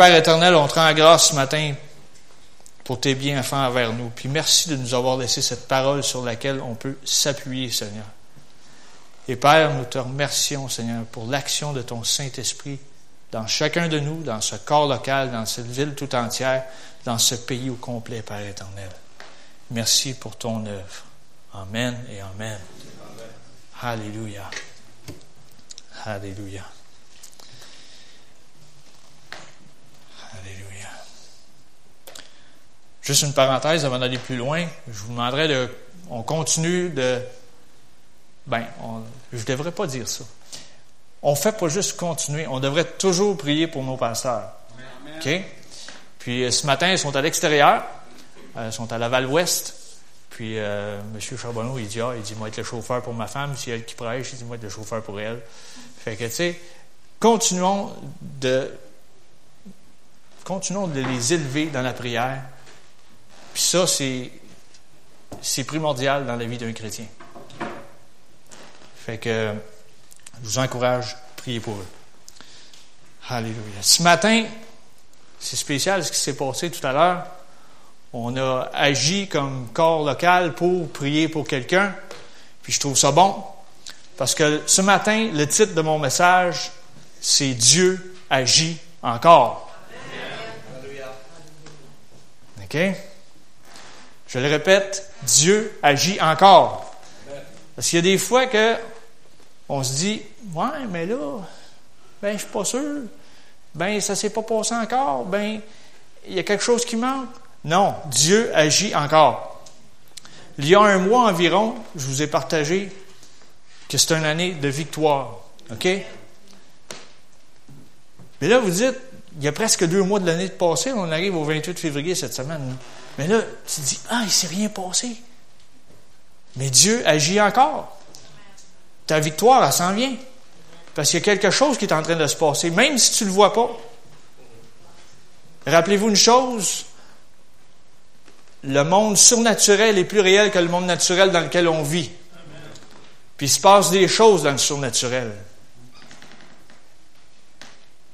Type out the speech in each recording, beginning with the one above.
Père éternel, on te rend grâce ce matin pour tes bienfaits envers nous. Puis merci de nous avoir laissé cette parole sur laquelle on peut s'appuyer, Seigneur. Et Père, nous te remercions, Seigneur, pour l'action de ton Saint-Esprit dans chacun de nous, dans ce corps local, dans cette ville tout entière, dans ce pays au complet, Père éternel. Merci pour ton œuvre. Amen et Amen. Alléluia. Alléluia. Alléluia. Juste une parenthèse avant d'aller plus loin. Je vous demanderai de. On continue de. Ben, je ne devrais pas dire ça. On ne fait pas juste continuer. On devrait toujours prier pour nos pasteurs. OK? Puis euh, ce matin, ils sont à l'extérieur. Euh, ils sont à Laval-Ouest. Puis euh, M. Charbonneau, il dit, ah, il dit, moi, être le chauffeur pour ma femme. Si elle qui prêche, il dit, moi, être le chauffeur pour elle. Fait que, tu sais, continuons de, continuons de les élever dans la prière. Ça, c'est, primordial dans la vie d'un chrétien. Fait que, je vous encourage à prier pour eux. Alléluia. Ce matin, c'est spécial ce qui s'est passé tout à l'heure. On a agi comme corps local pour prier pour quelqu'un. Puis je trouve ça bon. Parce que ce matin, le titre de mon message, c'est Dieu agit encore. OK? Je le répète, Dieu agit encore. Parce qu'il y a des fois que on se dit, ouais, mais là, ben, je suis pas sûr. Ben, ça s'est pas passé encore. Ben, il y a quelque chose qui manque. Non, Dieu agit encore. Il y a un mois environ, je vous ai partagé que c'est une année de victoire. OK? Mais là, vous dites, il y a presque deux mois de l'année passée, on arrive au 28 février cette semaine. Mais là, tu te dis, ah, il ne s'est rien passé. Mais Dieu agit encore. Ta victoire, elle s'en vient. Parce qu'il y a quelque chose qui est en train de se passer, même si tu ne le vois pas. Rappelez-vous une chose, le monde surnaturel est plus réel que le monde naturel dans lequel on vit. Puis il se passe des choses dans le surnaturel.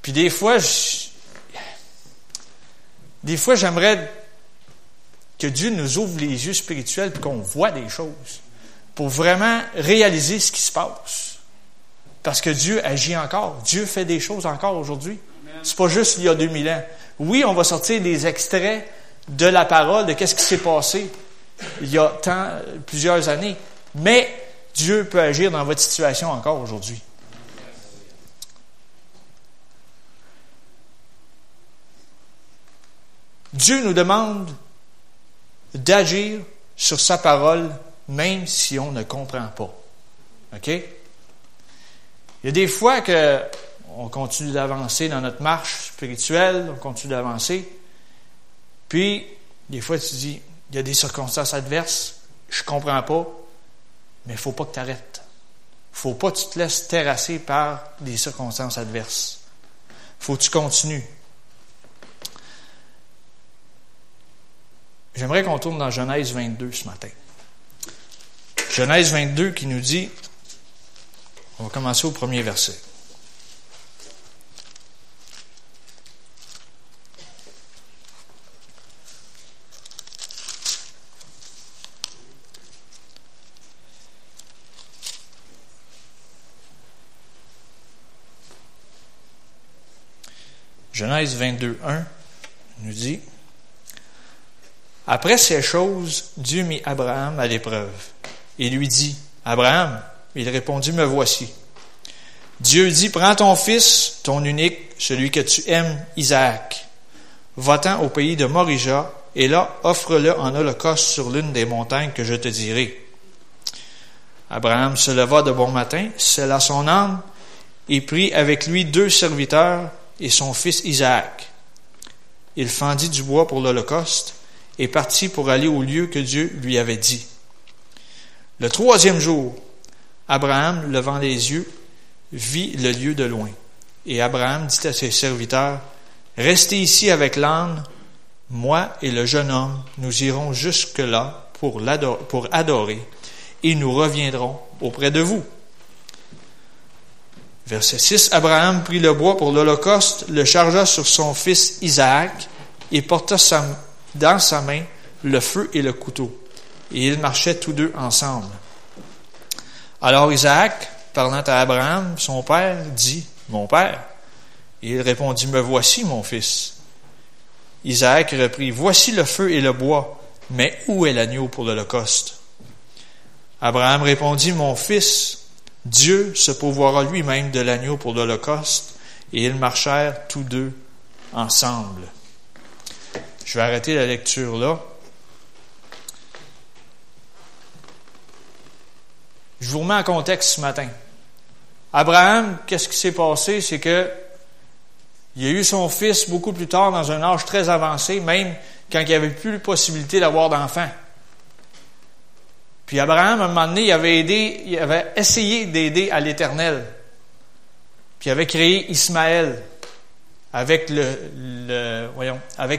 Puis des fois, des fois, j'aimerais que Dieu nous ouvre les yeux spirituels et qu'on voit des choses pour vraiment réaliser ce qui se passe. Parce que Dieu agit encore. Dieu fait des choses encore aujourd'hui. C'est pas juste il y a 2000 ans. Oui, on va sortir des extraits de la parole, de qu'est-ce qui s'est passé il y a tant, plusieurs années. Mais Dieu peut agir dans votre situation encore aujourd'hui. Dieu nous demande d'agir sur sa parole même si on ne comprend pas. OK? Il y a des fois que on continue d'avancer dans notre marche spirituelle, on continue d'avancer, puis, des fois, tu dis, il y a des circonstances adverses, je comprends pas, mais il faut pas que tu arrêtes. Il ne faut pas que tu te laisses terrasser par des circonstances adverses. Il faut que tu continues. J'aimerais qu'on tourne dans Genèse 22 ce matin. Genèse 22 qui nous dit, on va commencer au premier verset. Genèse 22, 1 nous dit Après ces choses, Dieu mit Abraham à l'épreuve et lui dit Abraham, il répondit Me voici. Dieu dit Prends ton fils, ton unique, celui que tu aimes, Isaac. Va-t'en au pays de Morija, et là, offre-le en holocauste sur l'une des montagnes que je te dirai. Abraham se leva de bon matin, scella son âme, et prit avec lui deux serviteurs et son fils Isaac. Il fendit du bois pour l'Holocauste et partit pour aller au lieu que Dieu lui avait dit. Le troisième jour, Abraham, levant les yeux, vit le lieu de loin. Et Abraham dit à ses serviteurs, Restez ici avec l'âne, moi et le jeune homme, nous irons jusque-là pour, pour adorer, et nous reviendrons auprès de vous. Verset 6. Abraham prit le bois pour l'Holocauste, le chargea sur son fils Isaac et porta dans sa main le feu et le couteau. Et ils marchaient tous deux ensemble. Alors Isaac, parlant à Abraham, son père, dit, Mon père. Et il répondit, Me voici, mon fils. Isaac reprit, Voici le feu et le bois, mais où est l'agneau pour l'Holocauste? Abraham répondit, Mon fils, Dieu se pourvoira lui-même de l'agneau pour l'Holocauste, et ils marchèrent tous deux ensemble. Je vais arrêter la lecture là. Je vous remets en contexte ce matin. Abraham, qu'est-ce qui s'est passé? C'est que il a eu son fils beaucoup plus tard, dans un âge très avancé, même quand il n'y avait plus possibilité d'avoir d'enfants. Puis Abraham, à un moment donné, il avait aidé, il avait essayé d'aider à l'Éternel. Puis il avait créé Ismaël avec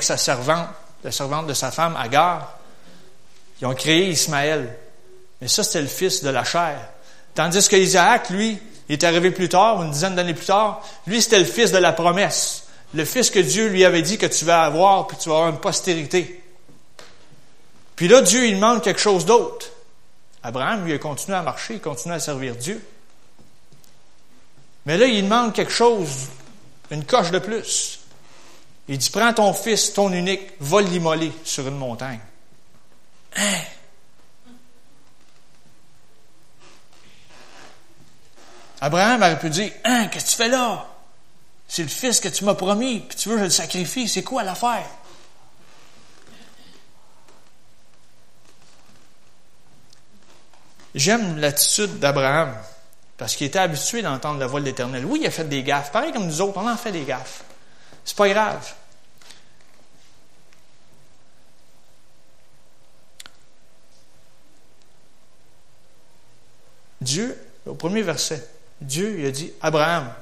sa servante, la servante de sa femme Agar. Ils ont créé Ismaël. Mais ça, c'était le fils de la chair. Tandis que Isaac, lui, il est arrivé plus tard, une dizaine d'années plus tard. Lui, c'était le fils de la promesse. Le fils que Dieu lui avait dit que tu vas avoir, puis tu vas avoir une postérité. Puis là, Dieu, il demande quelque chose d'autre. Abraham, lui, a continué à marcher, il continue à servir Dieu. Mais là, il demande quelque chose, une coche de plus. Il dit, prends ton fils, ton unique, va l'immoler sur une montagne. Hein? Abraham aurait pu dire, hein, qu'est-ce que tu fais là? C'est le fils que tu m'as promis, puis tu veux que je le sacrifie. C'est quoi l'affaire? J'aime l'attitude d'Abraham, parce qu'il était habitué d'entendre la voix de l'Éternel. Oui, il a fait des gaffes, pareil comme nous autres, on en fait des gaffes. C'est pas grave. Dieu, au premier verset, Dieu a dit Abraham.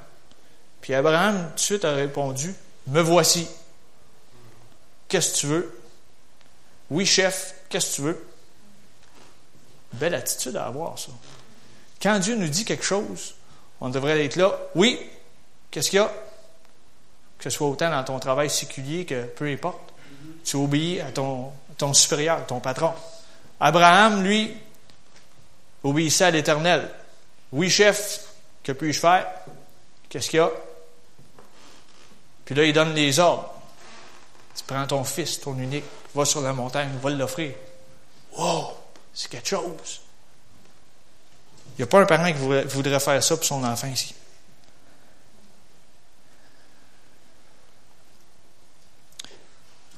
Puis Abraham tout de suite a répondu Me voici. Qu'est-ce que tu veux Oui, chef, qu'est-ce que tu veux? Belle attitude à avoir, ça. Quand Dieu nous dit quelque chose, on devrait être là. Oui, qu'est-ce qu'il y a? Que ce soit autant dans ton travail séculier que peu importe. Tu obéis à ton, supérieur, ton patron. Abraham, lui, obéissait à l'Éternel. Oui, chef, que puis-je faire? Qu'est-ce qu'il y a? Puis là, il donne les ordres. Tu prends ton fils, ton unique, va sur la montagne, va l'offrir. Wow! C'est quelque chose. Il n'y a pas un parent qui voudrait faire ça pour son enfant ici.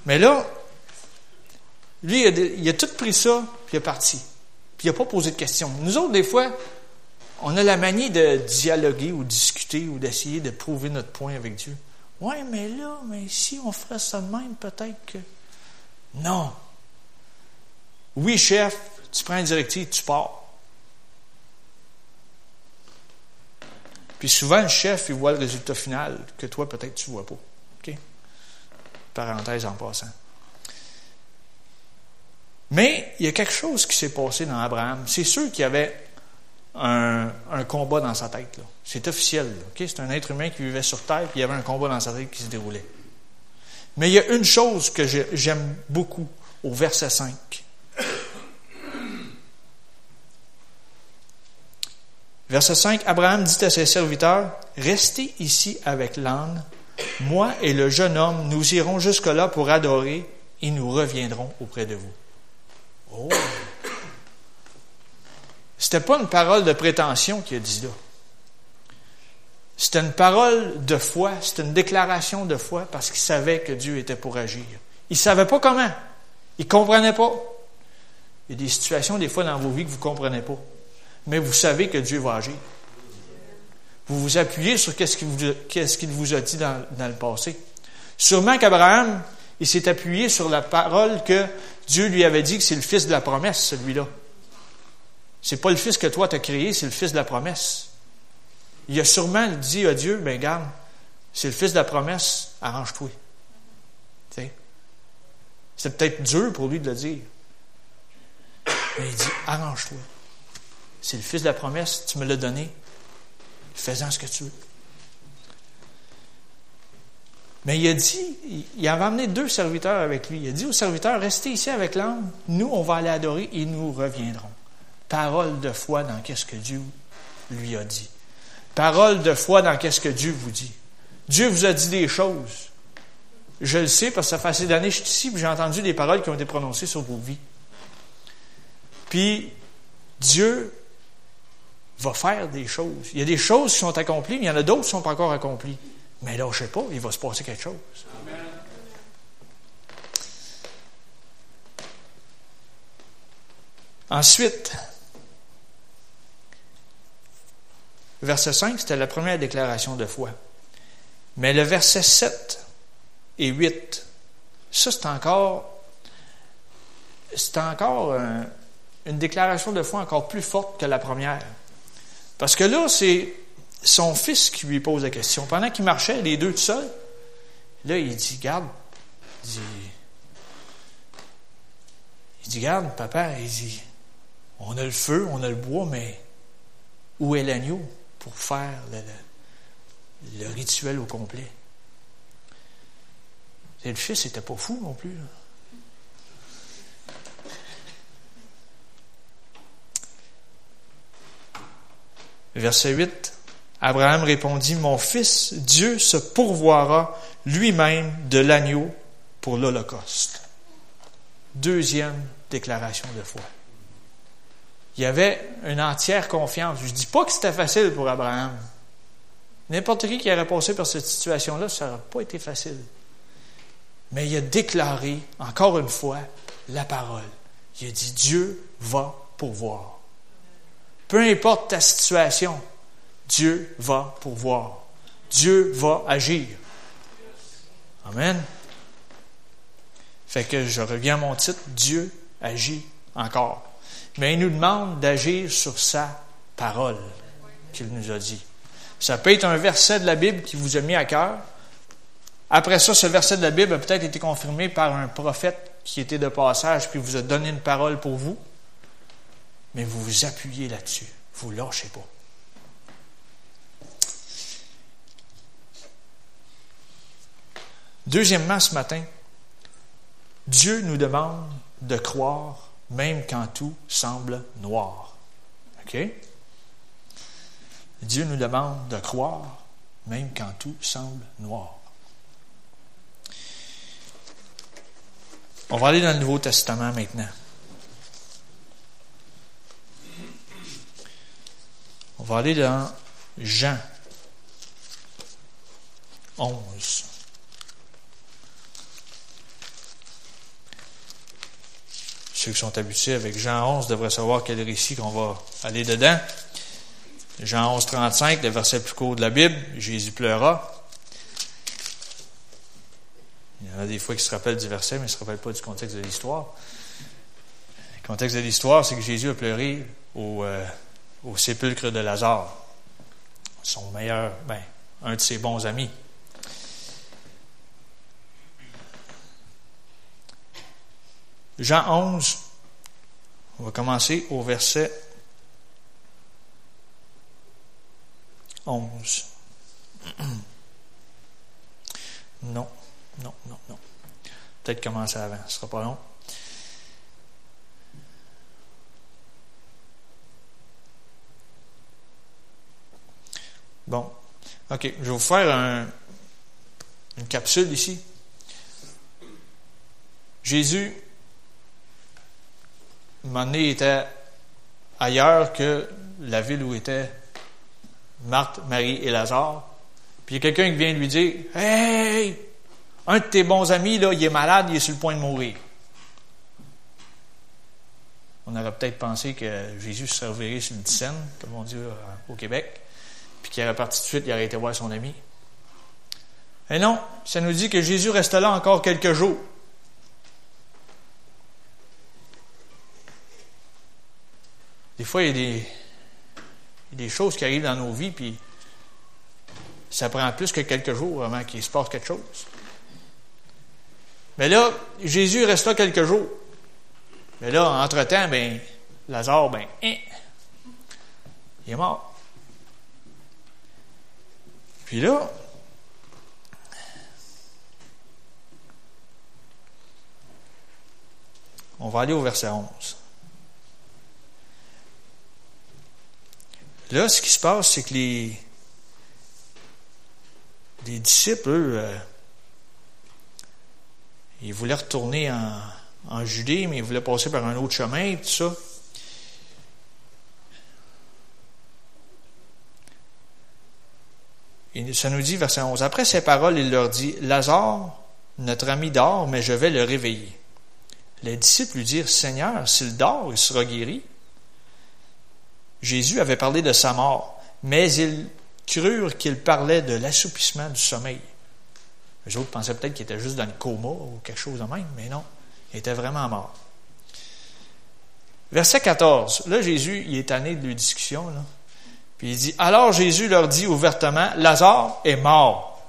Mais là, lui, il a, tout pris ça, puis il est parti. Puis il n'a pas posé de questions. Nous autres, des fois, on a la manie de dialoguer ou discuter ou d'essayer de prouver notre point avec Dieu. Oui, mais là, mais si on ferait ça de même, peut-être que. Non. Oui, chef, tu prends une directive, tu pars. Puis souvent, le chef, il voit le résultat final que toi, peut-être, tu ne vois pas. OK? Parenthèse en passant. Mais il y a quelque chose qui s'est passé dans Abraham. C'est sûr qu'il y avait un, combat dans sa tête. C'est officiel. C'est un être humain qui vivait sur Terre, puis il y avait un combat dans sa tête qui se déroulait. Mais il y a une chose que j'aime beaucoup au verset 5. Verset 5, Abraham dit à ses serviteurs, Restez ici avec l'âne, moi et le jeune homme, nous irons jusque-là pour adorer et nous reviendrons auprès de vous. Oh! C'était pas une parole de prétention qu'il a dit là. C'était une parole de foi, c'était une déclaration de foi parce qu'il savait que Dieu était pour agir. Il savait pas comment. Il comprenait pas. Il y a des situations, des fois, dans vos vies que vous ne comprenez pas. Mais vous savez que Dieu va agir. Vous vous appuyez sur qu'est-ce qu'il vous, vous, a dit dans, dans le passé. Sûrement qu'Abraham, il s'est appuyé sur la parole que Dieu lui avait dit que c'est le fils de la promesse, celui-là. C'est pas le fils que toi t'as créé, c'est le fils de la promesse. Il a sûrement dit à Dieu, ben garde, c'est le fils de la promesse, arrange-toi. C'est peut-être dur pour lui de le dire. Mais il dit, arrange-toi. C'est le fils de la promesse, tu me l'as donné. Fais-en ce que tu veux. Mais il a dit, il avait amené deux serviteurs avec lui. Il a dit aux serviteurs, restez ici avec l'âme, nous, on va aller adorer et nous reviendrons. Parole de foi dans qu'est-ce que Dieu lui a dit. Parole de foi dans qu'est-ce que Dieu vous dit. Dieu vous a dit des choses. Je le sais parce que ça fait assez d'années que je suis ici, j'ai entendu des paroles qui ont été prononcées sur vos vies. Puis Dieu va faire des choses. Il y a des choses qui sont accomplies, mais il y en a d'autres qui ne sont pas encore accomplies. Mais là, je sais pas, il va se passer quelque chose. Ensuite, verset 5, c'était la première déclaration de foi. Mais le verset 7 et 8, ça c'est encore, c'est encore une déclaration de foi encore plus forte que la première. Parce que là, c'est son fils qui lui pose la question. Pendant qu'il marchait, les deux tout seuls, là, il dit, garde, il dit, dit, garde, papa, il dit, on a le feu, on a le bois, mais où est l'agneau pour faire le, rituel au complet? Et le fils n'était pas fou non plus. Verset 8. Abraham répondit, Mon fils, Dieu se pourvoira lui-même de l'agneau pour l'Holocauste. Deuxième déclaration de foi. Il y avait une entière confiance. Je ne dis pas que c'était facile pour Abraham. N'importe qui qui aurait passé par cette situation-là, ça n'aurait pas été facile. Mais il a déclaré, encore une fois, la parole. Il a dit, Dieu va pourvoir. Peu importe ta situation, Dieu va pourvoir. Dieu va agir. Amen. Fait que je reviens à mon titre, Dieu agit encore. Mais il nous demande d'agir sur sa parole qu'il nous a dit. Ça peut être un verset de la Bible qui vous a mis à cœur. Après ça, ce verset de la Bible a peut-être été confirmé par un prophète qui était de passage puis vous a donné une parole pour vous. Mais vous vous appuyez là-dessus. Vous ne lâchez pas. Deuxièmement, ce matin, Dieu nous demande de croire même quand tout semble noir. OK? Dieu nous demande de croire même quand tout semble noir. On va aller dans le Nouveau Testament maintenant. On va aller dans Jean 11. Ceux qui sont habitués avec Jean 11 devraient savoir quel récit qu'on va aller dedans. Jean 11, 35, le verset plus court de la Bible, Jésus pleura. Il y en a des fois qui se rappellent du verset, mais ne se rappellent pas du contexte de l'histoire. Le contexte de l'histoire, c'est que Jésus a pleuré au, euh, au sépulcre de Lazare, son meilleur, ben, un de ses bons amis. Jean 11, on va commencer au verset 11. Non, non, non, non. Peut-être commencer avant, ce sera pas long. Bon, OK, je vais vous faire une capsule ici. Jésus un était ailleurs que la ville où étaient Marthe, Marie et Lazare. Puis il y a quelqu'un qui vient lui dire Hey, un de tes bons amis, là, il est malade, il est sur le point de mourir. On aurait peut-être pensé que Jésus se servirait sur une scène, comme on dit euh, au Québec, puis qu'il aurait parti tout de suite, il aurait été voir son ami. Et non, ça nous dit que Jésus reste là encore quelques jours. Des fois, il y, a des, des choses qui arrivent dans nos vies, puis ça prend plus que quelques jours avant qu'il se passe quelque chose. Mais là, Jésus reste là quelques jours. Mais là, entre-temps, ben, Lazare, ben, hein, il est mort. Puis là, on va aller au verset 11. Là, ce qui se passe, c'est que les, les disciples, eux, euh, ils voulaient retourner en, en Judée, mais ils voulaient passer par un autre chemin, tout ça. Et ça nous dit, verset 11, après ces paroles, il leur dit, Lazare, notre ami dort, mais je vais le réveiller. Les disciples lui dirent, Seigneur, s'il dort, il sera guéri. Jésus avait parlé de sa mort, mais ils crurent qu'il parlait de l'assoupissement du sommeil. Les autres pensaient peut-être qu'il était juste dans le coma ou quelque chose de même, mais non, il était vraiment mort. Verset 14. Là, Jésus, il est tanné de leur discussion. Là. Puis il dit, alors Jésus leur dit ouvertement, Lazare est mort.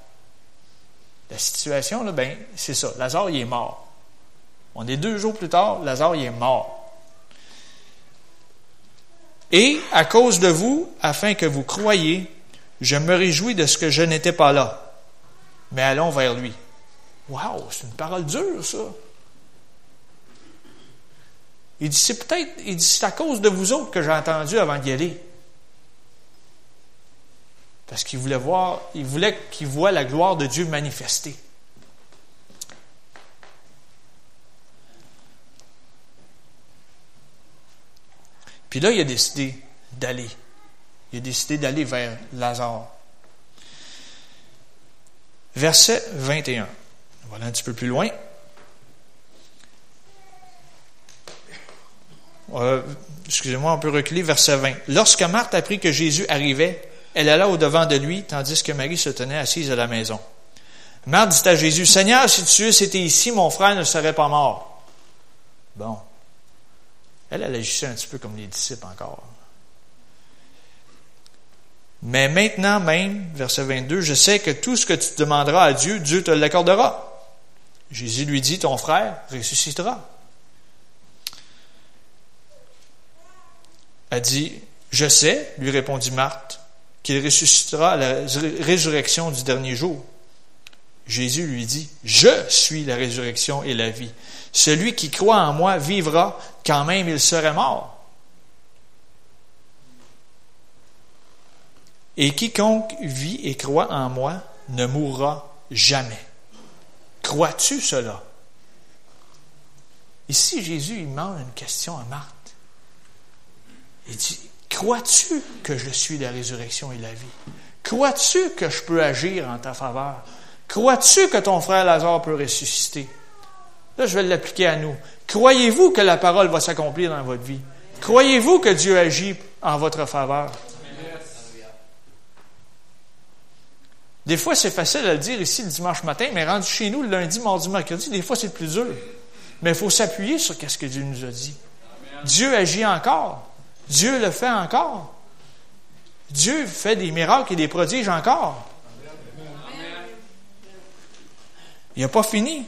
La situation, là, ben, c'est ça. Lazare, il est mort. On est deux jours plus tard, Lazare, il est mort. Et à cause de vous, afin que vous croyiez, je me réjouis de ce que je n'étais pas là. Mais allons vers lui. Wow, c'est une parole dure, ça. Il dit, c'est peut-être, il dit, c'est à cause de vous autres que j'ai entendu avant d'y aller. Parce qu'il voulait voir, il voulait qu'il voit la gloire de Dieu manifestée. Puis là, il a décidé d'aller. Il a décidé d'aller vers Lazare. Verset 21. Voilà un petit peu plus loin. Euh, excusez-moi, on peut reculer, verset 20. Lorsque Marthe apprit que Jésus arrivait, elle alla au-devant de lui, tandis que Marie se tenait assise à la maison. Marthe dit à Jésus, Seigneur, si tu été ici, mon frère ne serait pas mort. Bon. Elle, elle agissait un petit peu comme les disciples encore. Mais maintenant même, verset 22, je sais que tout ce que tu demanderas à Dieu, Dieu te l'accordera. Jésus lui dit, ton frère ressuscitera. Elle dit, je sais, lui répondit Marthe, qu'il ressuscitera à la résurrection du dernier jour. Jésus lui dit, je suis la résurrection et la vie. Celui qui croit en moi vivra quand même il serait mort. Et quiconque vit et croit en moi ne mourra jamais. Crois-tu cela? Ici, Jésus, il demande une question à Marthe. Il dit, crois-tu que je suis la résurrection et la vie? Crois-tu que je peux agir en ta faveur? Crois-tu que ton frère Lazare peut ressusciter? Là, je vais l'appliquer à nous. Croyez-vous que la parole va s'accomplir dans votre vie? Croyez-vous que Dieu agit en votre faveur? Des fois, c'est facile à le dire ici le dimanche matin, mais rendu chez nous le lundi, mardi, mercredi, des fois, c'est plus dur. Mais il faut s'appuyer sur ce que Dieu nous a dit. Dieu agit encore. Dieu le fait encore. Dieu fait des miracles et des prodiges encore. Il n'a pas fini.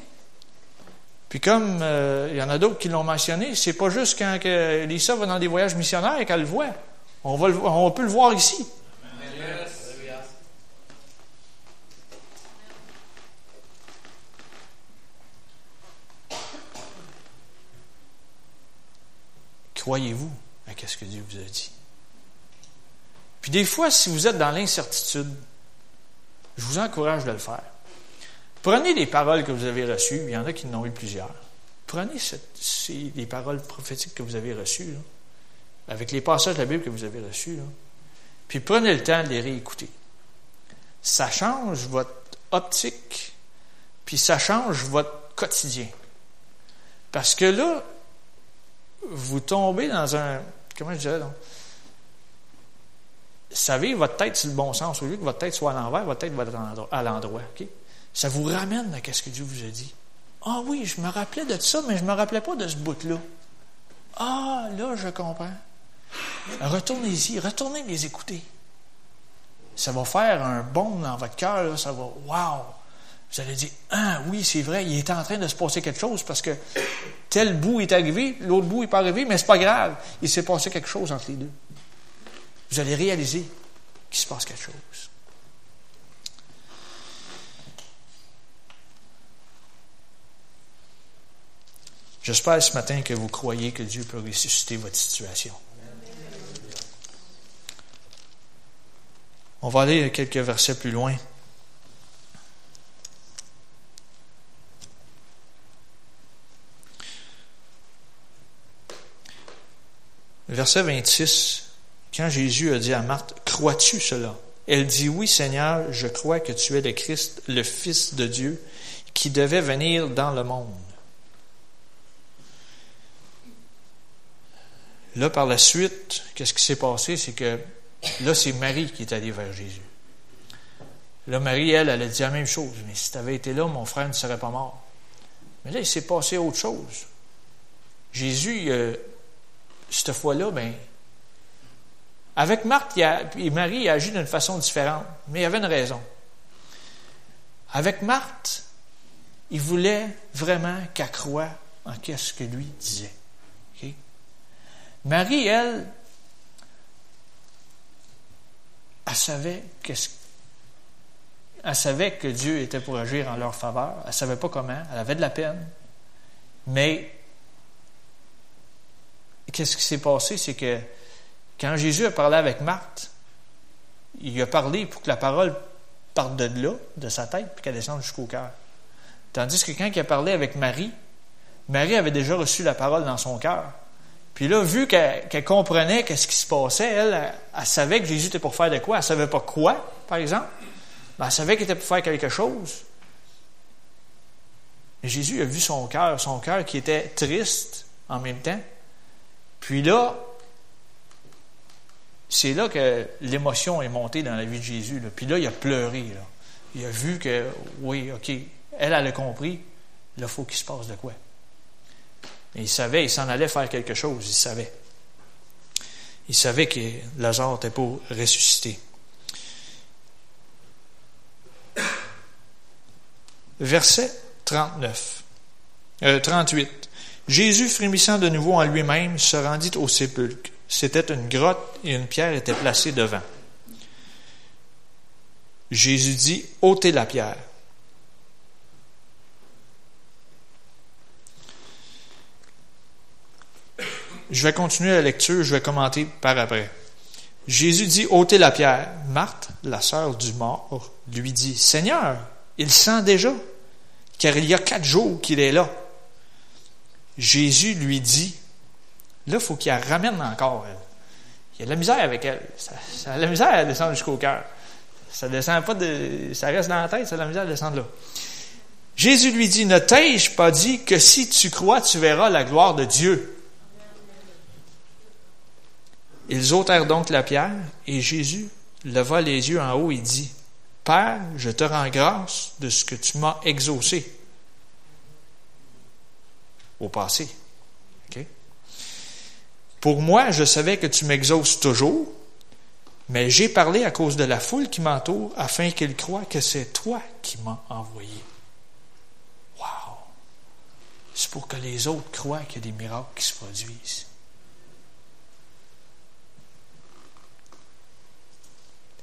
Puis comme euh, il y en a d'autres qui l'ont mentionné, c'est pas juste quand que Lisa va dans des voyages missionnaires qu'elle le voit. On, va on peut le voir ici. Croyez-vous? À ce que Dieu vous a dit? Puis des fois, si vous êtes dans l'incertitude, je vous encourage de le faire. Prenez les paroles que vous avez reçues, il y en a qui en ont eu plusieurs. Prenez les paroles prophétiques que vous avez reçues, avec les passages de la Bible que vous avez reçus, puis prenez le temps de les réécouter. Ça change votre optique, puis ça change votre quotidien. Parce que là, vous tombez dans un. Comment je? Savez, votre tête c'est le bon sens. Au lieu que votre tête soit à l'envers, votre tête va être à l'endroit. Ça vous ramène à ce que Dieu vous a dit. Ah oui, je me rappelais de ça, mais je ne me rappelais pas de ce bout-là. Ah, là, je comprends. Retournez-y, retournez les écouter. Ça va faire un bond dans votre cœur, ça va, wow! Vous allez dire, ah oui, c'est vrai, il est en train de se passer quelque chose parce que tel bout est arrivé, l'autre bout n'est pas arrivé, mais c'est pas grave. Il s'est passé quelque chose entre les deux. Vous allez réaliser qu'il se passe quelque chose. J'espère ce matin que vous croyez que Dieu peut ressusciter votre situation. On va aller quelques versets plus loin. Verset 26, quand Jésus a dit à Marthe, Crois-tu cela? Elle dit, Oui Seigneur, je crois que tu es le Christ, le Fils de Dieu, qui devait venir dans le monde. Là, par la suite, qu'est-ce qui s'est passé? C'est que là, c'est Marie qui est allée vers Jésus. Là, Marie, elle, elle a dit la même chose. Mais si tu avais été là, mon frère ne serait pas mort. Mais là, il s'est passé autre chose. Jésus, euh, cette fois-là, ben, avec Marthe Marie, a agi d'une façon différente, mais il y avait une raison. Avec Marthe, il voulait vraiment qu'elle croie en ce que lui disait. Marie, elle, elle savait qu'est-ce elle savait que Dieu était pour agir en leur faveur. Elle savait pas comment. Elle avait de la peine. Mais qu'est-ce qui s'est passé? C'est que quand Jésus a parlé avec Marthe, il a parlé pour que la parole parte de là, de sa tête, puis qu'elle descende jusqu'au cœur. Tandis que quand il a parlé avec Marie, Marie avait déjà reçu la parole dans son cœur. Puis là, vu qu'elle comprenait qu'est-ce qui se passait, elle, elle, savait que Jésus était pour faire de quoi? Elle savait pas quoi, par exemple? Mais elle savait qu'il était pour faire quelque chose. Et Jésus a vu son cœur, son cœur qui était triste en même temps. Puis là, c'est là que l'émotion est montée dans la vie de Jésus. Puis là, il a pleuré. Il a vu que, oui, OK, elle, elle a compris. Là, il faut qu'il se passe de quoi. Il savait, il s'en allait faire quelque chose, il savait. Il savait que Lazare était pour ressusciter. Verset 39, 38. Jésus, frémissant de nouveau en lui-même, se rendit au sépulcre. C'était une grotte et une pierre était placée devant. Jésus dit, ôtez la pierre. Je vais continuer la lecture, je vais commenter par après. Jésus dit, ôtez la pierre. Marthe, la sœur du mort, lui dit, Seigneur, il sent déjà, car il y a quatre jours qu'il est là. Jésus lui dit, là, il faut qu'il la ramène encore. Il y a de la misère avec elle. Ça, la misère à descendre jusqu'au cœur. Ça descend pas de, ça reste dans la tête, ça a de la misère à descendre là. Jésus lui dit, ne t'ai-je pas dit que si tu crois, tu verras la gloire de Dieu? Ils ôtèrent donc la pierre, et Jésus leva les yeux en haut et dit, Père, je te rends grâce de ce que tu m'as exaucé au passé. Pour moi, je savais que tu m'exauces toujours, mais j'ai parlé à cause de la foule qui m'entoure afin qu'ils croient que c'est toi qui m'as envoyé. Wow! C'est pour que les autres croient qu'il y a des miracles qui se produisent.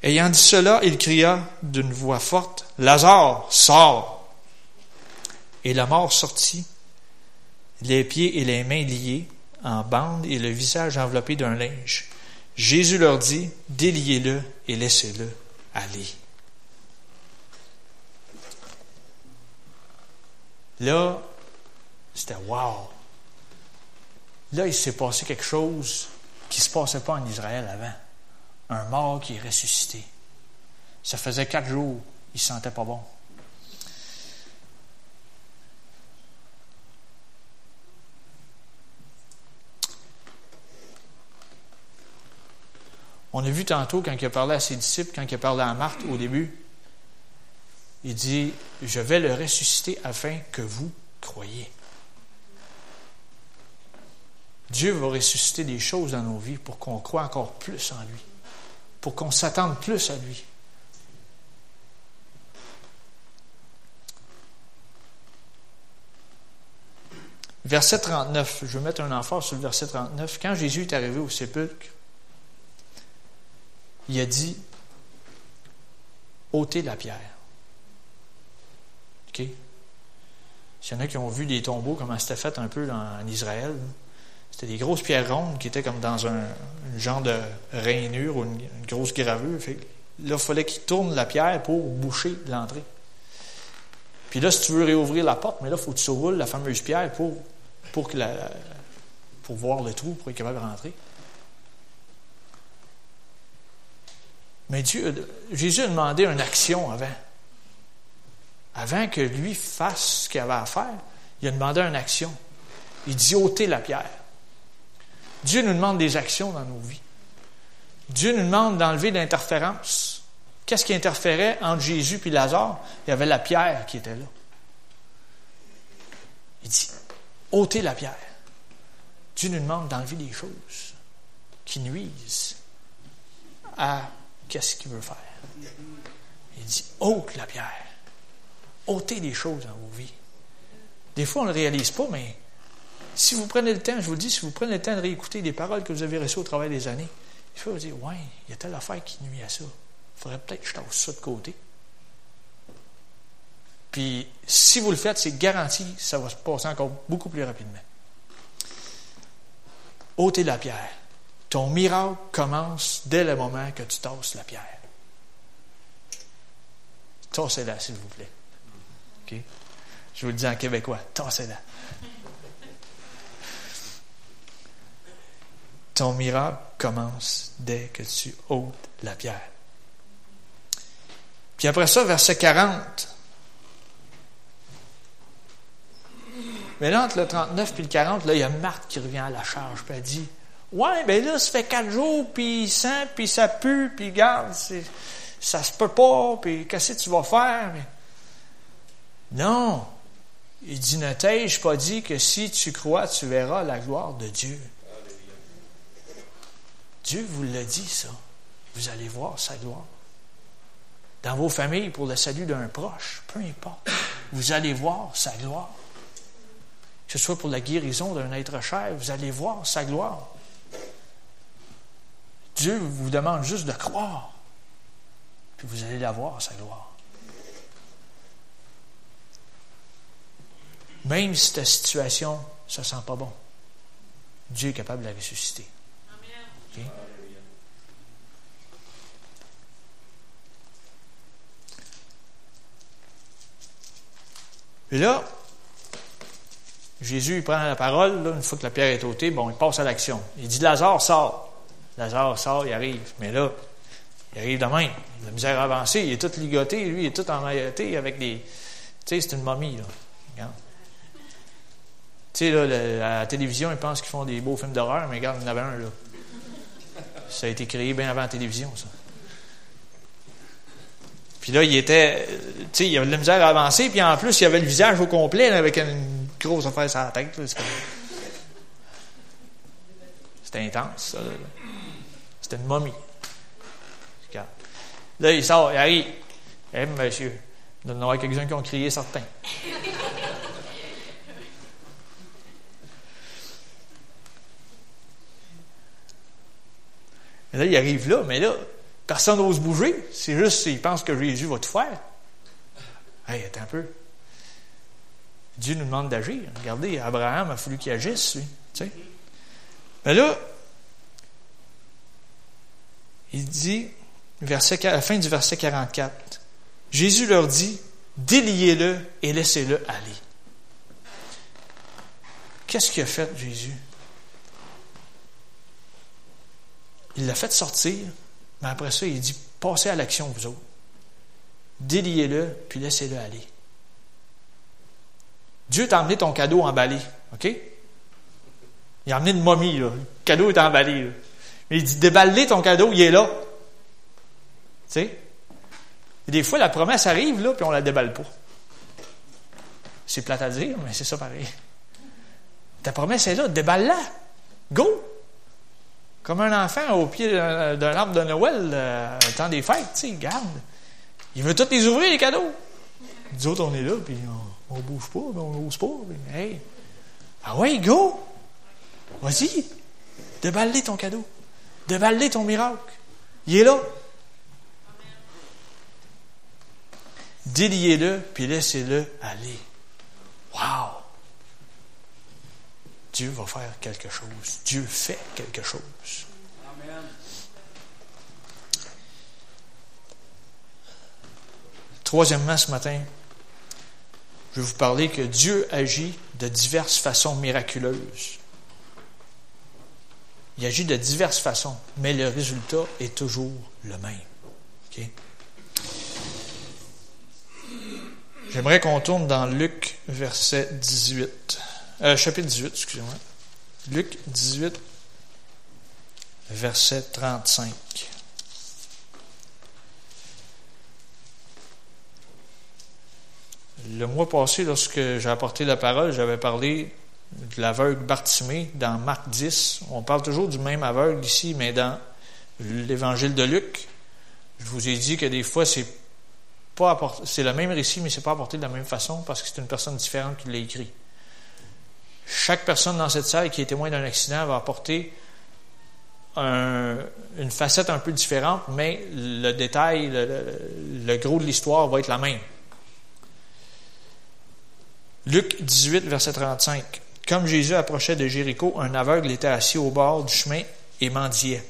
Ayant dit cela, il cria d'une voix forte, Lazare, sors! Et la mort sortit les pieds et les mains liés en bande et le visage enveloppé d'un linge. Jésus leur dit, déliez-le et laissez-le aller. Là, c'était wow. Là, il s'est passé quelque chose qui ne se passait pas en Israël avant. Un mort qui est ressuscité. Ça faisait quatre jours, il ne se sentait pas bon. On a vu tantôt quand il a parlé à ses disciples, quand il a parlé à Marthe au début, il dit, je vais le ressusciter afin que vous croyez. Dieu va ressusciter des choses dans nos vies pour qu'on croie encore plus en lui, pour qu'on s'attende plus à lui. Verset 39, je vais mettre un emphase sur le verset 39. Quand Jésus est arrivé au sépulcre, il a dit ôtez la pierre. OK? S'il y en a qui ont vu des tombeaux, comment c'était fait un peu en Israël, c'était des grosses pierres rondes qui étaient comme dans un, genre de rainure ou une, grosse gravure. là, il fallait qu'ils tournent la pierre pour boucher l'entrée. Puis là, si tu veux réouvrir la porte, mais là, il faut que tu surroules la fameuse pierre pour, pour, voir le trou, pour être capable rentrer. Mais Jésus a demandé une action avant. Avant que lui fasse ce qu'il avait à faire, il a demandé une action. Il dit ôter la pierre. Dieu nous demande des actions dans nos vies. Dieu nous demande d'enlever l'interférence. Qu'est-ce qui interférait entre Jésus et Lazare? Il y avait la pierre qui était là. Il dit, ôtez la pierre. Dieu nous demande d'enlever des choses qui nuisent à qu'est-ce qu'il veut faire? Il dit, ôte la pierre. ôtez des choses dans vos vies. Des fois, on ne le réalise pas, mais si vous prenez le temps, je vous le dis, si vous prenez le temps de réécouter des paroles que vous avez reçues au travers des années, il faut vous dire, ouais, il y a telle affaire qui nuit à ça. Il faudrait peut-être que je tasse ça de côté. Puis, si vous le faites, c'est garanti, ça va se passer encore beaucoup plus rapidement. ôtez la pierre. Ton miracle commence dès le moment que tu tasses la pierre. Tassez-la, s'il vous plaît. Je vous le dis en québécois, tassez-la. Ton miracle commence dès que tu ôtes la pierre. Puis après ça, verset 40. Mais là, entre le 39 et le 40, là, il y a Marthe qui revient à la charge, puis elle dit Ouais, ben là, ça fait quatre jours, puis il sent, puis ça pue, puis garde, ça se peut pas, puis qu'est-ce que tu vas faire? Non. Il dit, ne t'ai-je pas dit que si tu crois, tu verras la gloire de Dieu? Dieu vous l'a dit, ça. Vous allez voir sa gloire. Dans vos familles, pour le salut d'un proche, peu importe, vous allez voir sa gloire. Que ce soit pour la guérison d'un être cher, vous allez voir sa gloire. Dieu vous demande juste de croire, puis vous allez la voir, sa gloire. Même si ta situation, ne sent pas bon, Dieu est capable de la ressusciter. Et là, Jésus prend la parole, une fois que la pierre est ôtée, bon, il passe à l'action. Il dit Lazare, sort. Lazare sort, il arrive. Mais là, il arrive de même. La misère avancée, il est tout ligoté, lui, il est tout emmailloté avec des. Tu sais, c'est une momie, là. Regarde. Tu sais, là, à la télévision, ils pensent qu'ils font des beaux films d'horreur, mais regarde, il y en avait un, là. Ça a été créé bien avant la télévision, ça. Puis là, il était, tu sais, il avait de la misère à avancer, puis en plus, il avait le visage au complet, avec une grosse affaire sur la tête. C'était intense, ça. C'était une momie. Là, il sort, il arrive. Eh, monsieur, il doit y en avoir quelques-uns qui ont crié certains. Et là, il arrive là, mais là, personne n'ose bouger. C'est juste s'il pense que Jésus va tout faire. Hey, attends un peu. Dieu nous demande d'agir. Regardez, Abraham a fallu qu'il agisse, lui. Mais là, il dit, verset, à la fin du verset 44, Jésus leur dit, déliez-le et laissez-le aller. Qu'est-ce qu'il a fait, Jésus? Il l'a fait sortir, mais après ça, il dit, passez à l'action, vous autres. Déliez-le, puis laissez-le aller. Dieu t'a emmené ton cadeau emballé, OK? Il a emmené une momie, là. Le cadeau est emballé. Mais il dit, déballer ton cadeau, il est là. Tu sais? des fois, la promesse arrive, là, puis on la déballe pas. C'est plate à dire, mais c'est ça pareil. Ta promesse est là, déballe-la. Go! Comme un enfant au pied d'un arbre de Noël, euh, temps des fêtes, tu sais, garde. Il veut tous les ouvrir, les cadeaux. Nous autres, on est là, puis on, ne bouge pas, on n'ose pas. hey. Ah ouais, go! Vas-y! déballe ton cadeau. Déballe ton miracle. Il est là. Déliez-le, puis laissez-le aller. Wow! Dieu va faire quelque chose. Dieu fait quelque chose. Troisièmement, ce matin, je vais vous parler que Dieu agit de diverses façons miraculeuses. Il agit de diverses façons, mais le résultat est toujours le même. J'aimerais qu'on tourne dans Luc, verset 18. Euh, chapitre 18, excusez-moi. Luc 18, verset 35. Le mois passé, lorsque j'ai apporté la parole, j'avais parlé de l'aveugle Bartimée dans Marc 10. On parle toujours du même aveugle ici, mais dans l'évangile de Luc, je vous ai dit que des fois, c'est le même récit, mais c'est pas apporté de la même façon parce que c'est une personne différente qui l'a écrit. Chaque personne dans cette salle qui est témoin d'un accident va apporter une facette un peu différente, mais le détail, le gros de l'histoire va être la même. Luc 18, verset 35. Comme Jésus approchait de Jéricho, un aveugle était assis au bord du chemin et mendiait.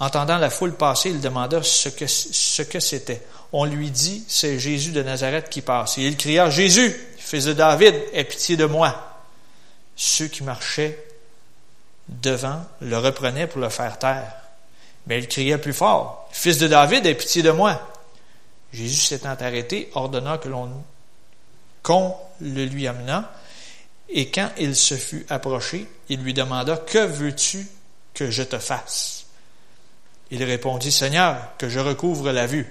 Entendant la foule passer, il demanda ce que, c'était. On lui dit, c'est Jésus de Nazareth qui passe. Et il cria, Jésus, fils de David, aie pitié de moi. Ceux qui marchaient devant le reprenaient pour le faire taire. Mais il criait plus fort, Fils de David, aie pitié de moi. Jésus s'étant arrêté, ordonna que l'on qu'on le lui amena, et quand il se fut approché, il lui demanda, Que veux-tu que je te fasse? Il répondit, Seigneur, que je recouvre la vue.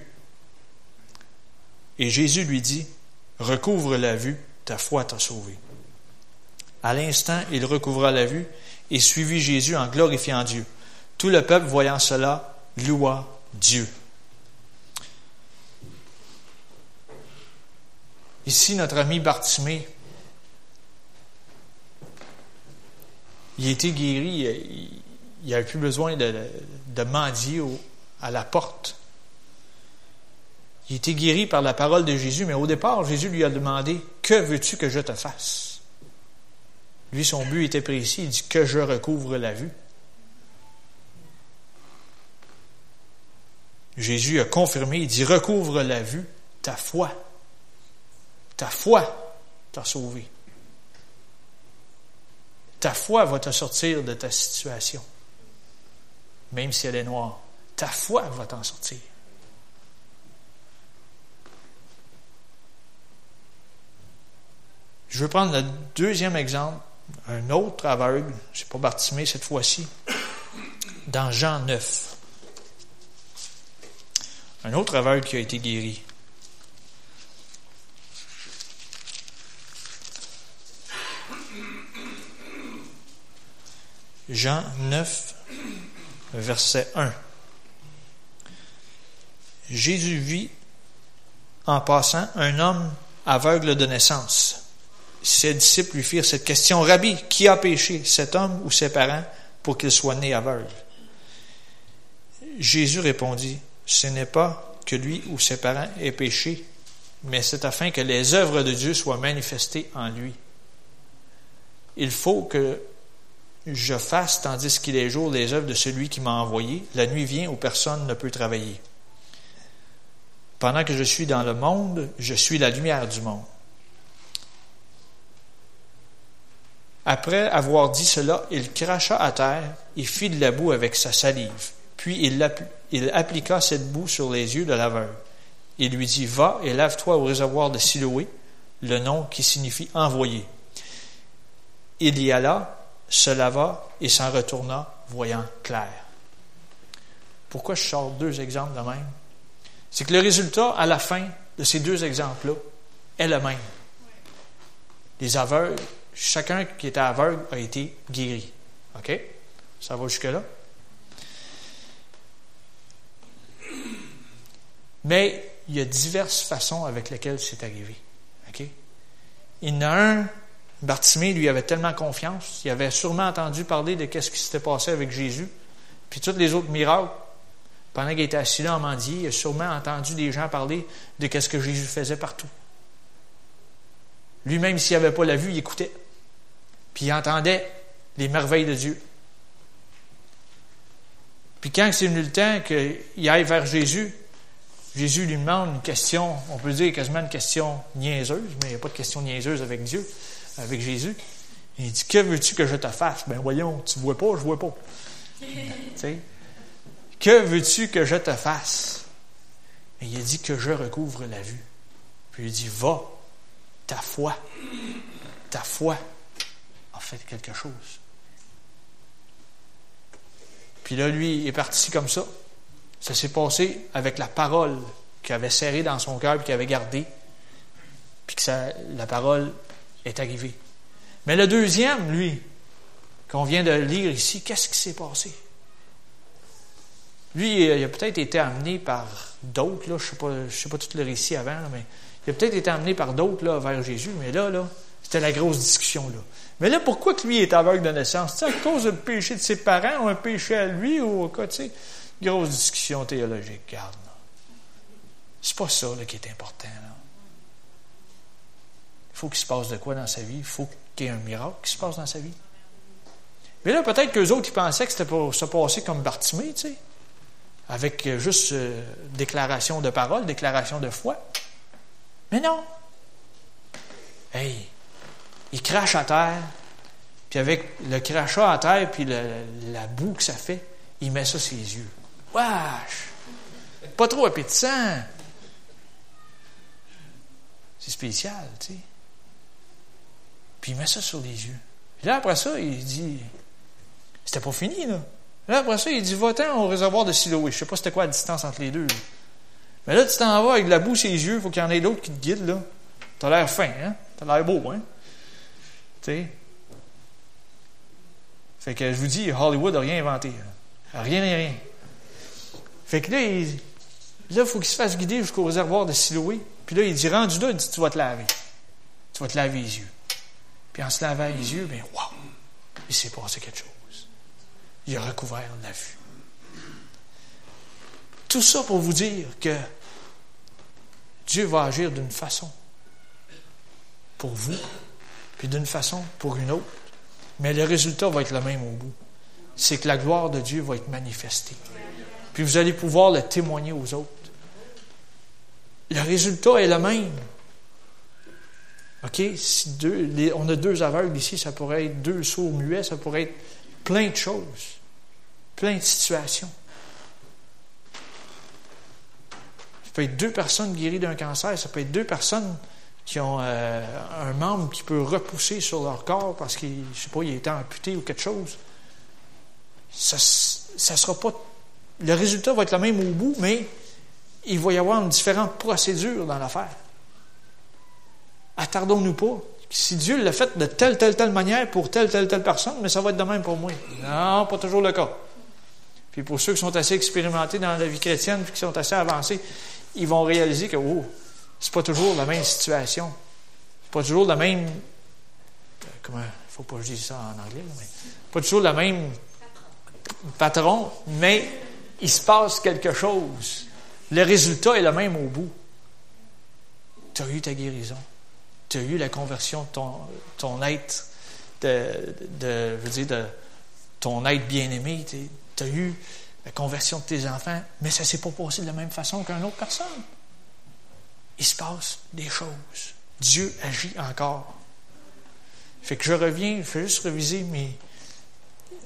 Et Jésus lui dit, Recouvre la vue, ta foi t'a sauvé. À l'instant, il recouvra la vue et suivit Jésus en glorifiant Dieu. Tout le peuple, voyant cela, loua Dieu. Ici, notre ami Bartimée, il a guéri, il n'avait plus besoin de, mendier à la porte. Il a guéri par la parole de Jésus, mais au départ, Jésus lui a demandé Que veux-tu que je te fasse Lui, son but était précis il dit Que je recouvre la vue. Jésus a confirmé il dit Recouvre la vue, ta foi. Ta foi t'a sauvé. Ta foi va te sortir de ta situation, même si elle est noire. Ta foi va t'en sortir. Je veux prendre le deuxième exemple, un autre aveugle, c'est pas Bartimée cette fois-ci, dans Jean 9. Un autre aveugle qui a été guéri. Jean 9, verset 1. Jésus vit en passant un homme aveugle de naissance. Ses disciples lui firent cette question, Rabbi, qui a péché, cet homme ou ses parents, pour qu'il soit né aveugle Jésus répondit, Ce n'est pas que lui ou ses parents aient péché, mais c'est afin que les œuvres de Dieu soient manifestées en lui. Il faut que je fasse, tandis qu'il est jour, les œuvres de celui qui m'a envoyé. La nuit vient où personne ne peut travailler. Pendant que je suis dans le monde, je suis la lumière du monde. Après avoir dit cela, il cracha à terre et fit de la boue avec sa salive. Puis il, appliqua cette boue sur les yeux de l'aveugle. Il lui dit, Va et lave-toi au réservoir de Siloé, le nom qui signifie envoyé. Il y alla se lava et s'en retourna, voyant clair. Pourquoi je sors deux exemples de même? C'est que le résultat, à la fin de ces deux exemples-là, est le même. Les aveugles, chacun qui était aveugle a été guéri. OK? Ça va jusque-là? Mais il y a diverses façons avec lesquelles c'est arrivé. OK? Il y en a un Bartimée, lui, avait tellement confiance, il avait sûrement entendu parler de ce qui s'était passé avec Jésus, puis tous les autres miracles. Pendant qu'il était assis là en mendier, il a sûrement entendu des gens parler de ce que Jésus faisait partout. Lui-même, s'il n'avait pas la vue, il écoutait. Puis il entendait les merveilles de Dieu. Puis quand c'est venu le temps qu'il aille vers Jésus, Jésus lui demande une question, on peut dire quasiment une question niaiseuse, mais il n'y a pas de question niaiseuse avec Dieu, avec Jésus. Il dit, que veux-tu que je te fasse? Ben voyons, tu ne vois pas, je ne vois pas. que veux-tu que je te fasse? Et il a dit que je recouvre la vue. Puis il dit, va, ta foi, ta foi a fait quelque chose. Puis là, lui, il est parti comme ça. Ça s'est passé avec la parole qu'il avait serrée dans son cœur et qu'il avait gardée. Puis que la parole est arrivée. Mais le deuxième, lui, qu'on vient de lire ici, qu'est-ce qui s'est passé? Lui, il a peut-être été amené par d'autres, là, je ne sais, pas, tout le récit avant, mais il a peut-être été amené par d'autres là, vers Jésus, mais là, là, c'était la grosse discussion. Là. Mais là, pourquoi lui est aveugle de naissance? C'est à cause du péché de ses parents ou un péché à lui ou quoi, tu sais? Grosse discussion théologique, garde. C'est pas ça là, qui est important. Il faut qu'il se passe de quoi dans sa vie? Il faut qu'il y ait un miracle qui se passe dans sa vie. Mais là, peut-être qu'eux autres, ils pensaient que c'était pour se passer comme Bartimée, tu sais, avec juste euh, déclaration de parole, déclaration de foi. Mais non. Hey, il crache à terre, puis avec le crachat à terre, puis la boue que ça fait, il met ça sur les yeux. Wesh! Pas trop appétissant. C'est spécial, tu sais. Puis il met ça sur les yeux. Et là, après ça, il dit, c'était pas fini, là. Là, après ça, il dit, va-t'en au réservoir de Siloé. Je sais pas c'était quoi la distance entre les deux. Mais là, tu t'en vas avec de la boue sur les yeux, faut qu'il y en ait d'autres qui te guident, là. T'as l'air fin, hein? T'as l'air beau, hein? Tu sais? Fait que je vous dis, Hollywood n'a rien inventé. Rien, rien, rien. Fait que là, il, là, faut qu'il se fasse guider jusqu'au réservoir de Siloé. Puis là, il dit, rendu là, il dit, tu vas te laver. Tu vas te laver les yeux. Puis en se lavant les yeux, bien, waouh! Il s'est passé quelque chose. Il a recouvert la vue. Tout ça pour vous dire que Dieu va agir d'une façon pour vous, puis d'une façon pour une autre. Mais le résultat va être le même au bout. C'est que la gloire de Dieu va être manifestée. Puis vous allez pouvoir le témoigner aux autres. Le résultat est le même. OK? On a deux aveugles ici, ça pourrait être deux sourds muets, ça pourrait être plein de choses, plein de situations. Ça peut être deux personnes guéries d'un cancer, ça peut être deux personnes qui ont euh, un membre qui peut repousser sur leur corps parce qu'il, je sais pas, il a été amputé ou quelque chose. Ça, sera. Le résultat va être le même au bout, mais il va y avoir une différente procédure dans l'affaire. Attardons-nous pas. Si Dieu l'a fait de telle, telle, telle manière pour telle, telle, telle personne, mais ça va être de même pour moi. Non, pas toujours le cas. Puis pour ceux qui sont assez expérimentés dans la vie chrétienne, puis qui sont assez avancés, ils vont réaliser que, oh, c'est pas toujours la même situation. C'est pas toujours la même. Comment. Il faut pas que je dise ça en anglais, mais. Pas toujours la même patron, mais il se passe quelque chose. Le résultat est le même au bout. Tu as eu ta guérison. Tu as eu la conversion de ton, ton être, de, de, je veux dire, de ton être bien-aimé. Tu as eu la conversion de tes enfants, mais ça ne s'est pas passé de la même façon qu'une autre personne. Il se passe des choses. Dieu agit encore. Fait que je reviens, je vais juste reviser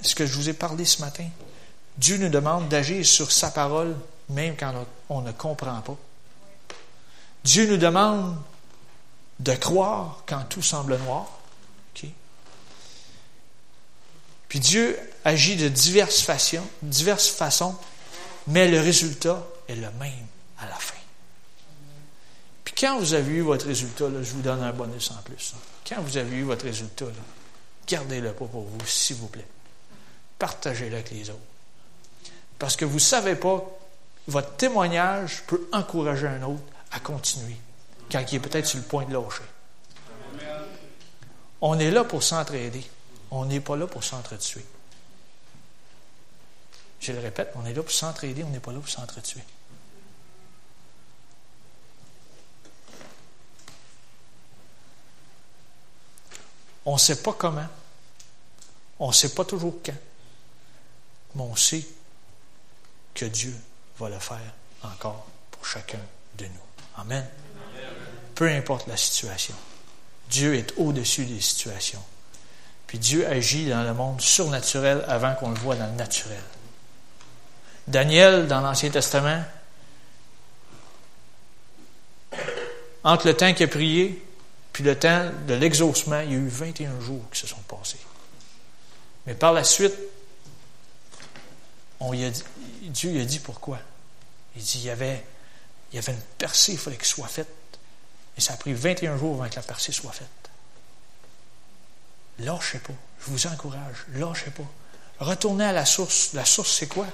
ce que je vous ai parlé ce matin. Dieu nous demande d'agir sur sa parole, même quand on ne comprend pas. Dieu nous demande de croire quand tout semble noir. Puis Dieu agit de diverses façons, diverses façons, mais le résultat est le même à la fin. Puis quand vous avez eu votre résultat, je vous donne un bonus en plus. Quand vous avez eu votre résultat, gardez-le pas pour vous, s'il vous plaît. Partagez-le avec les autres. Parce que vous ne savez pas, votre témoignage peut encourager un autre à continuer quand il est peut-être sur le point de lâcher. On est là pour s'entraider. On n'est pas là pour s'entretuer. Je le répète, on est là pour s'entraider, on n'est pas là pour s'entretuer. On ne sait pas comment. On ne sait pas toujours quand. Mais on sait que Dieu va le faire encore pour chacun de nous. Amen. Peu importe la situation. Dieu est au-dessus des situations. Puis Dieu agit dans le monde surnaturel avant qu'on le voit dans le naturel. Daniel, dans l'Ancien Testament, entre le temps qu'il a prié puis le temps de l'exaucement, il y a eu 21 jours qui se sont passés. Mais par la suite, on a dit, Dieu a dit pourquoi? Il dit il y avait, y avait une percée, il fallait qu'elle soit faite. Et ça a pris 21 jours avant que la percée soit faite. Lâchez pas. Je vous encourage. Lâchez pas. Retournez à la source. La source, c'est quoi?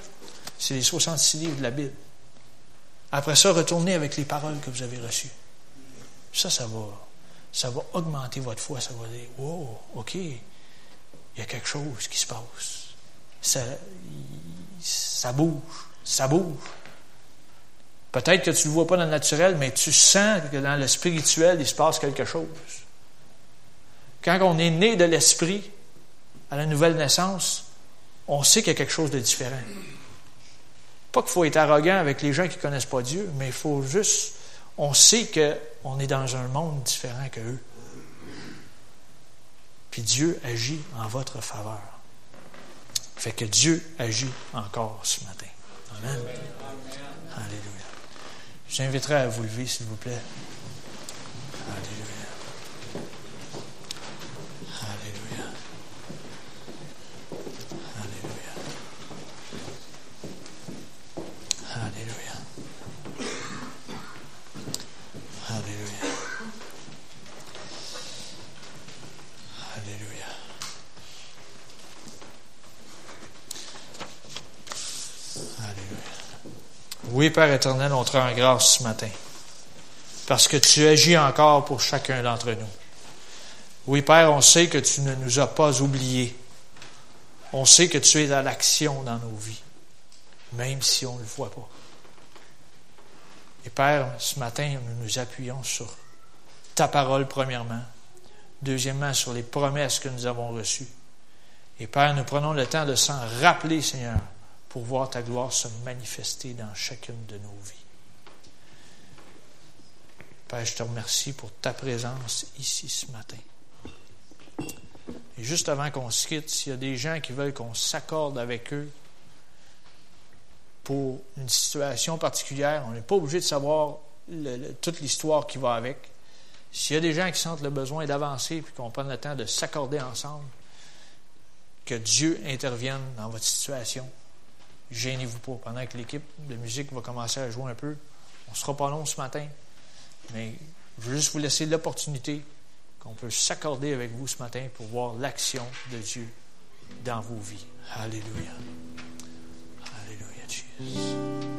C'est les 66 livres de la Bible. Après ça, retournez avec les paroles que vous avez reçues. Ça, ça va, ça va augmenter votre foi. Ça va dire, wow, OK, il y a quelque chose qui se passe. Ça, ça bouge. Ça bouge. Peut-être que tu ne le vois pas dans le naturel, mais tu sens que dans le spirituel, il se passe quelque chose. Quand on est né de l'esprit, à la nouvelle naissance, on sait qu'il y a quelque chose de différent. Pas qu'il faut être arrogant avec les gens qui ne connaissent pas Dieu, mais il faut juste, on sait qu'on est dans un monde différent qu'eux. Puis Dieu agit en votre faveur. Fait que Dieu agit encore ce matin. Amen. Alléluia. J'inviterai à vous lever, s'il vous plaît. Alléluia. Alléluia. Alléluia. Alléluia. Alléluia. Alléluia. Oui, Père éternel, on te rend grâce ce matin. Parce que tu agis encore pour chacun d'entre nous. Oui, Père, on sait que tu ne nous as pas oubliés. On sait que tu es à l'action dans nos vies, même si on ne le voit pas. Et Père, ce matin, nous nous appuyons sur ta parole, premièrement. Deuxièmement, sur les promesses que nous avons reçues. Et Père, nous prenons le temps de s'en rappeler, Seigneur, pour voir ta gloire se manifester dans chacune de nos vies. Père, je te remercie pour ta présence ici ce matin. Et juste avant qu'on se quitte, s'il y a des gens qui veulent qu'on s'accorde avec eux pour une situation particulière, on n'est pas obligé de savoir toute l'histoire qui va avec. S'il y a des gens qui sentent le besoin d'avancer et qu'on prenne le temps de s'accorder ensemble, que Dieu intervienne dans votre situation, gênez-vous pas. Pendant que l'équipe de musique va commencer à jouer un peu, on sera pas long ce matin, mais je veux juste vous laisser l'opportunité qu'on peut s'accorder avec vous ce matin pour voir l'action de Dieu dans vos vies. Alléluia. Alléluia, Jésus.